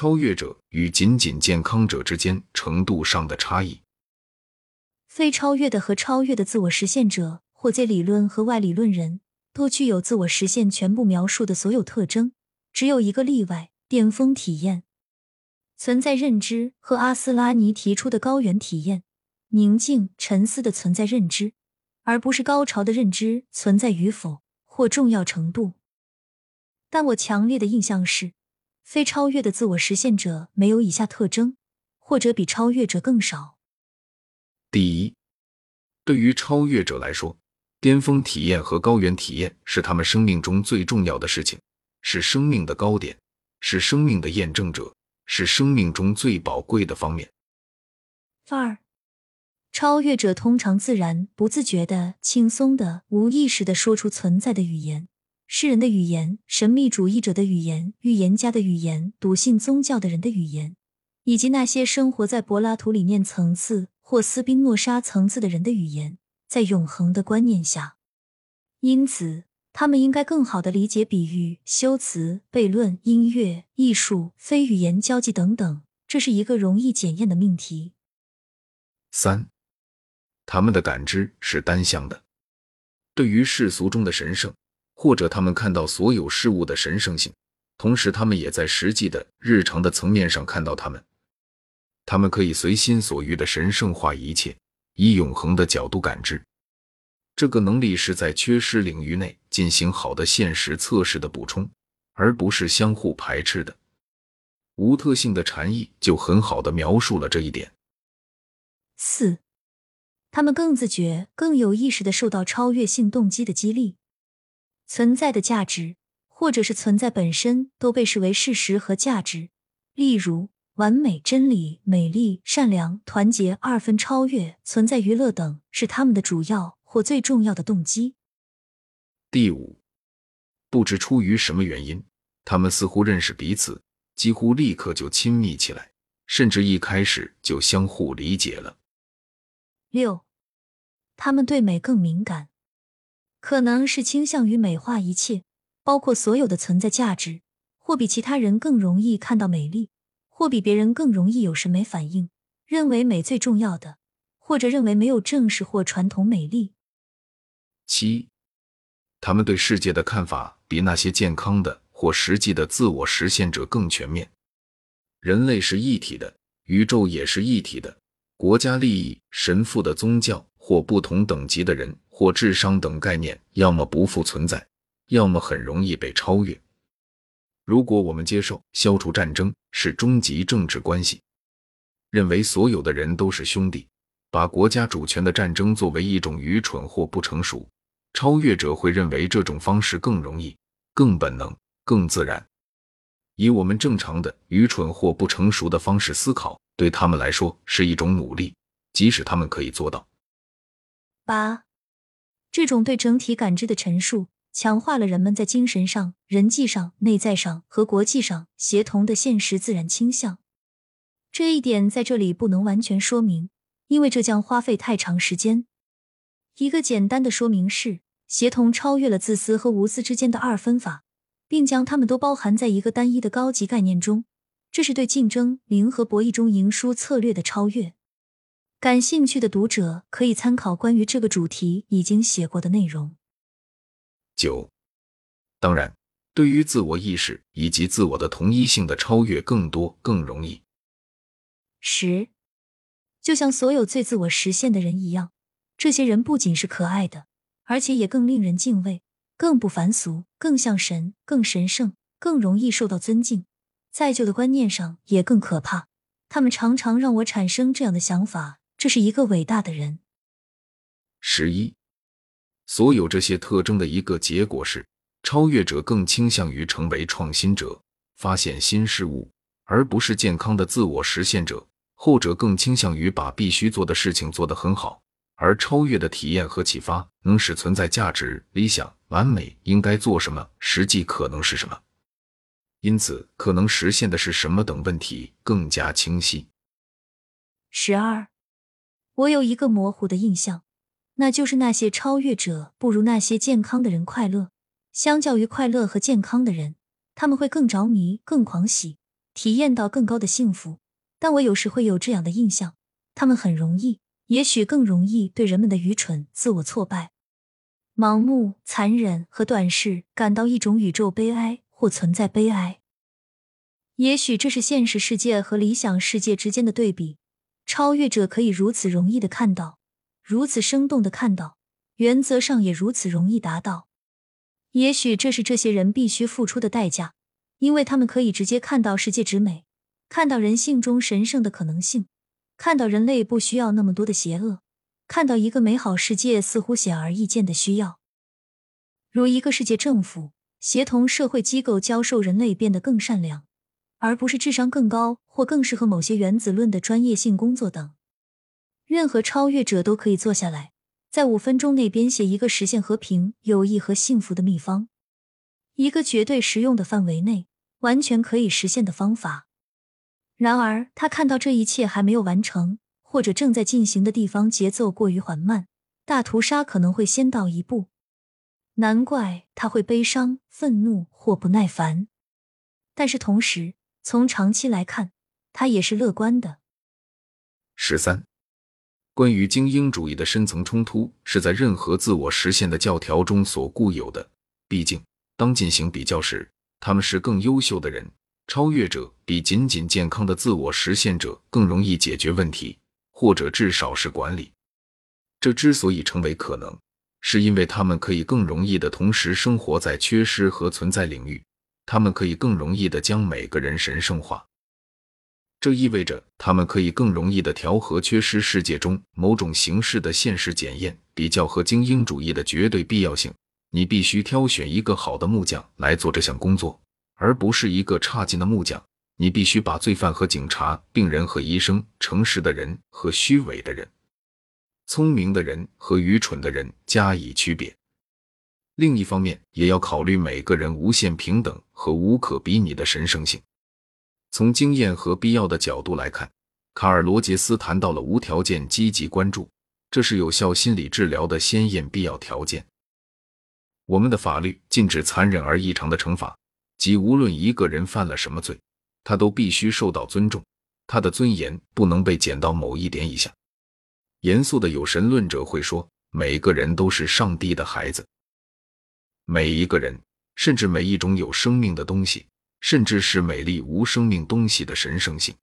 超越者与仅仅健康者之间程度上的差异。非超越的和超越的自我实现者，或在理论和外理论人，都具有自我实现全部描述的所有特征。只有一个例外：巅峰体验、存在认知和阿斯拉尼提出的高原体验——宁静、沉思的存在认知，而不是高潮的认知存在与否或重要程度。但我强烈的印象是，非超越的自我实现者没有以下特征，或者比超越者更少。第一，对于超越者来说，巅峰体验和高原体验是他们生命中最重要的事情，是生命的高点，是生命的验证者，是生命中最宝贵的方面。二，超越者通常自然、不自觉的、轻松的、无意识的说出存在的语言，诗人的语言，神秘主义者的语言，预言家的语言，笃信宗教的人的语言，以及那些生活在柏拉图理念层次。或斯宾诺莎层次的人的语言，在永恒的观念下，因此他们应该更好的理解比喻、修辞、悖论、音乐、艺术、非语言交际等等。这是一个容易检验的命题。三，他们的感知是单向的，对于世俗中的神圣，或者他们看到所有事物的神圣性，同时他们也在实际的日常的层面上看到他们。他们可以随心所欲的神圣化一切，以永恒的角度感知。这个能力是在缺失领域内进行好的现实测试的补充，而不是相互排斥的。无特性的禅意就很好的描述了这一点。四，他们更自觉、更有意识的受到超越性动机的激励，存在的价值，或者是存在本身，都被视为事实和价值。例如。完美、真理、美丽、善良、团结、二分超越、存在、娱乐等是他们的主要或最重要的动机。第五，不知出于什么原因，他们似乎认识彼此，几乎立刻就亲密起来，甚至一开始就相互理解了。六，他们对美更敏感，可能是倾向于美化一切，包括所有的存在价值，或比其他人更容易看到美丽。或比别人更容易有审美反应，认为美最重要的，或者认为没有正式或传统美丽。七，他们对世界的看法比那些健康的或实际的自我实现者更全面。人类是一体的，宇宙也是一体的。国家利益、神父的宗教或不同等级的人或智商等概念，要么不复存在，要么很容易被超越。如果我们接受消除战争是终极政治关系，认为所有的人都是兄弟，把国家主权的战争作为一种愚蠢或不成熟，超越者会认为这种方式更容易、更本能、更自然。以我们正常的愚蠢或不成熟的方式思考，对他们来说是一种努力，即使他们可以做到。八，这种对整体感知的陈述。强化了人们在精神上、人际上、内在上和国际上协同的现实自然倾向。这一点在这里不能完全说明，因为这将花费太长时间。一个简单的说明是，协同超越了自私和无私之间的二分法，并将它们都包含在一个单一的高级概念中。这是对竞争、零和博弈中赢输策略的超越。感兴趣的读者可以参考关于这个主题已经写过的内容。九，当然，对于自我意识以及自我的同一性的超越，更多更容易。十，就像所有最自我实现的人一样，这些人不仅是可爱的，而且也更令人敬畏，更不凡俗，更像神，更神圣，更容易受到尊敬。在旧的观念上也更可怕。他们常常让我产生这样的想法：这是一个伟大的人。十一。所有这些特征的一个结果是，超越者更倾向于成为创新者，发现新事物，而不是健康的自我实现者。后者更倾向于把必须做的事情做得很好，而超越的体验和启发能使存在价值、理想、完美应该做什么，实际可能是什么，因此可能实现的是什么等问题更加清晰。十二，我有一个模糊的印象。那就是那些超越者不如那些健康的人快乐。相较于快乐和健康的人，他们会更着迷、更狂喜，体验到更高的幸福。但我有时会有这样的印象：他们很容易，也许更容易对人们的愚蠢、自我挫败、盲目、残忍和短视感到一种宇宙悲哀或存在悲哀。也许这是现实世界和理想世界之间的对比。超越者可以如此容易的看到，如此生动的看到，原则上也如此容易达到。也许这是这些人必须付出的代价，因为他们可以直接看到世界之美，看到人性中神圣的可能性，看到人类不需要那么多的邪恶，看到一个美好世界似乎显而易见的需要，如一个世界政府协同社会机构教授人类变得更善良。而不是智商更高或更适合某些原子论的专业性工作等。任何超越者都可以坐下来，在五分钟内编写一个实现和平、友谊和幸福的秘方，一个绝对实用的范围内完全可以实现的方法。然而，他看到这一切还没有完成或者正在进行的地方节奏过于缓慢，大屠杀可能会先到一步。难怪他会悲伤、愤怒或不耐烦。但是同时，从长期来看，他也是乐观的。十三，关于精英主义的深层冲突是在任何自我实现的教条中所固有的。毕竟，当进行比较时，他们是更优秀的人，超越者比仅仅健康的自我实现者更容易解决问题，或者至少是管理。这之所以成为可能，是因为他们可以更容易的同时生活在缺失和存在领域。他们可以更容易的将每个人神圣化，这意味着他们可以更容易的调和缺失世界中某种形式的现实检验比较和精英主义的绝对必要性。你必须挑选一个好的木匠来做这项工作，而不是一个差劲的木匠。你必须把罪犯和警察、病人和医生、诚实的人和虚伪的人、聪明的人和愚蠢的人加以区别。另一方面，也要考虑每个人无限平等和无可比拟的神圣性。从经验和必要的角度来看，卡尔·罗杰斯谈到了无条件积极关注，这是有效心理治疗的先验必要条件。我们的法律禁止残忍而异常的惩罚，即无论一个人犯了什么罪，他都必须受到尊重，他的尊严不能被减到某一点以下。严肃的有神论者会说，每个人都是上帝的孩子。每一个人，甚至每一种有生命的东西，甚至是美丽无生命东西的神圣性，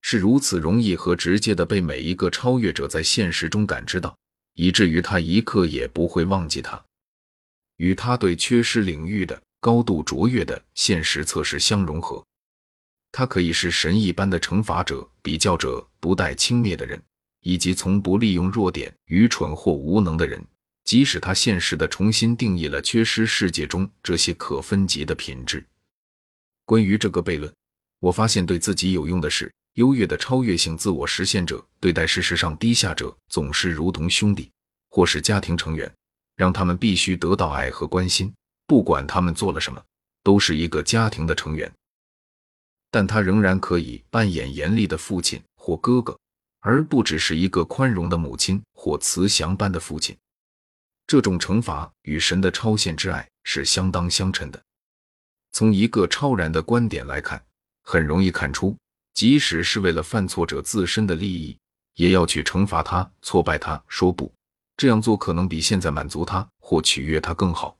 是如此容易和直接的被每一个超越者在现实中感知到，以至于他一刻也不会忘记它，与他对缺失领域的高度卓越的现实测试相融合。他可以是神一般的惩罚者、比较者、不带轻蔑的人，以及从不利用弱点、愚蠢或无能的人。即使他现实的重新定义了缺失世界中这些可分级的品质。关于这个悖论，我发现对自己有用的是，优越的超越性自我实现者对待事实上低下者总是如同兄弟或是家庭成员，让他们必须得到爱和关心，不管他们做了什么，都是一个家庭的成员。但他仍然可以扮演严厉的父亲或哥哥，而不只是一个宽容的母亲或慈祥般的父亲。这种惩罚与神的超限之爱是相当相称的。从一个超然的观点来看，很容易看出，即使是为了犯错者自身的利益，也要去惩罚他、挫败他。说不这样做，可能比现在满足他或取悦他更好。